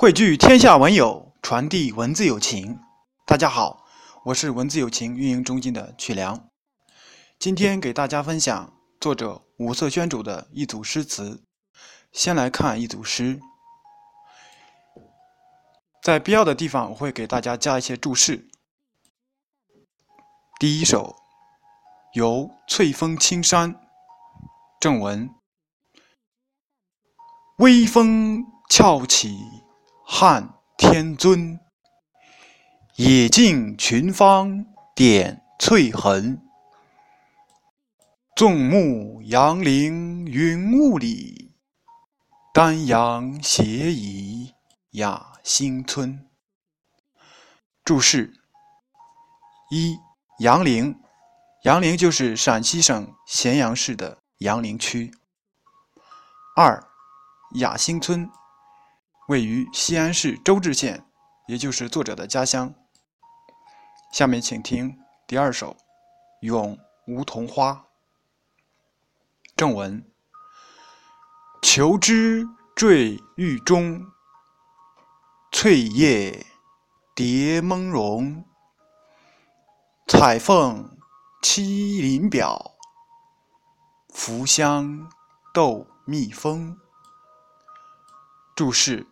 汇聚天下文友，传递文字友情。大家好，我是文字友情运营中心的曲良。今天给大家分享作者五色宣主的一组诗词。先来看一组诗，在必要的地方我会给大家加一些注释。第一首，游翠峰青山，正文：微风翘起汉天尊，野径群芳点翠痕。纵目杨陵云雾里，丹阳斜倚雅兴村。注释：一。杨陵，杨陵就是陕西省咸阳市的杨陵区。二，雅兴村位于西安市周至县，也就是作者的家乡。下面请听第二首《咏梧桐花》。正文：求枝缀玉中，翠叶叠蒙茸。彩凤栖林表，浮香斗蜜蜂。注释：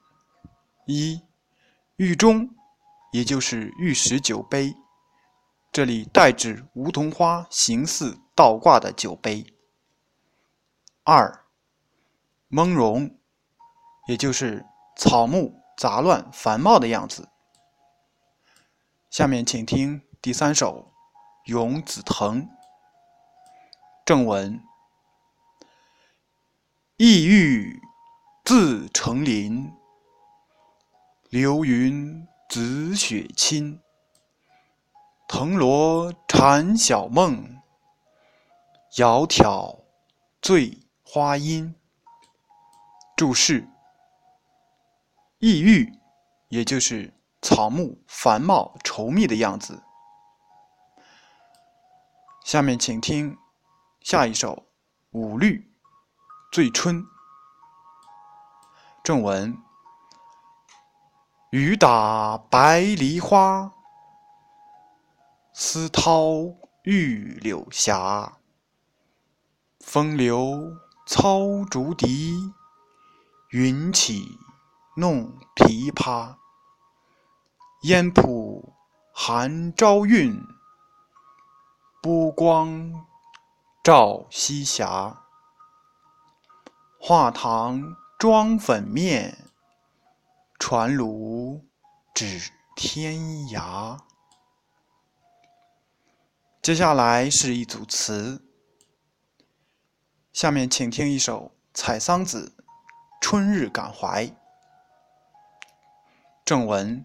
一，玉钟，也就是玉石酒杯，这里代指梧桐花形似倒挂的酒杯。二，蒙茸，也就是草木杂乱繁茂的样子。下面请听。第三首《咏紫藤》正文：意欲自成林，流云紫雪侵。藤萝缠小梦，窈窕醉花阴。注释：意郁，也就是草木繁茂稠密的样子。下面请听下一首《五律·醉春》正文：雨打白梨花，丝绦玉柳斜。风流操竹笛，云起弄琵琶。烟浦寒朝韵。波光照西霞，画堂妆粉面，传炉指天涯。接下来是一组词，下面请听一首《采桑子·春日感怀》。正文：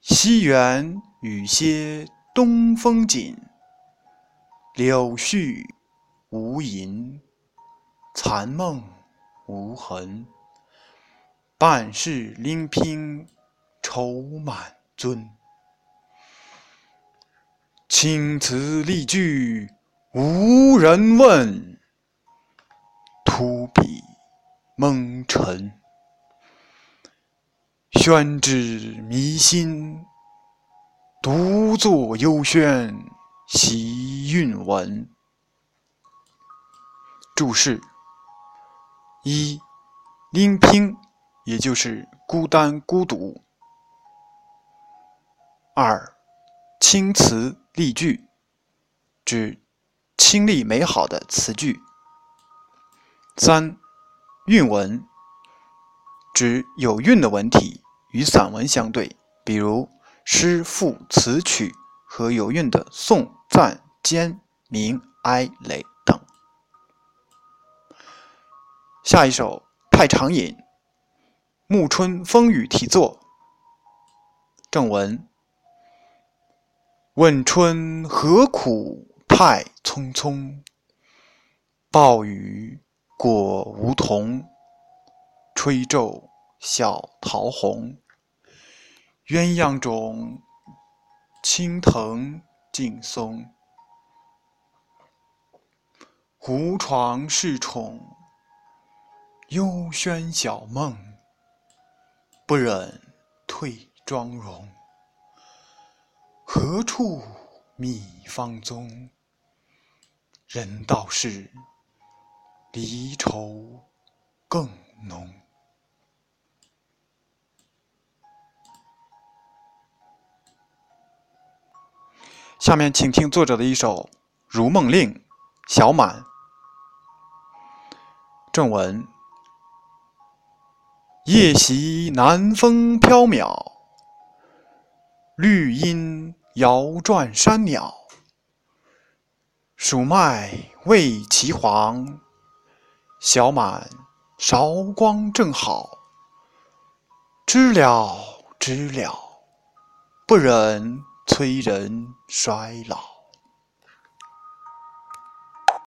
西园雨歇。东风紧，柳絮无垠，残梦无痕。半世临平愁满樽，青词丽句无人问，秃笔蒙尘。宣纸迷心。独坐幽轩习韵文。注释：一，拎拼，也就是孤单孤独；二，清词丽句，指清丽美好的词句；三，韵文，指有韵的文体与散文相对，比如。诗赋词曲和有韵的颂赞兼明哀雷等。下一首《太常饮》，暮春风雨题作。正文：问春何苦太匆匆，暴雨裹梧桐，吹皱小桃红。鸳鸯冢，青藤劲松。胡床侍宠，幽轩小梦。不忍退妆容。何处觅芳踪？人道是离愁更浓。下面请听作者的一首《如梦令》，小满。正文：夜袭南风飘渺，绿阴摇转山鸟。蜀麦未齐黄，小满韶光正好。知了知了，不忍催人衰老。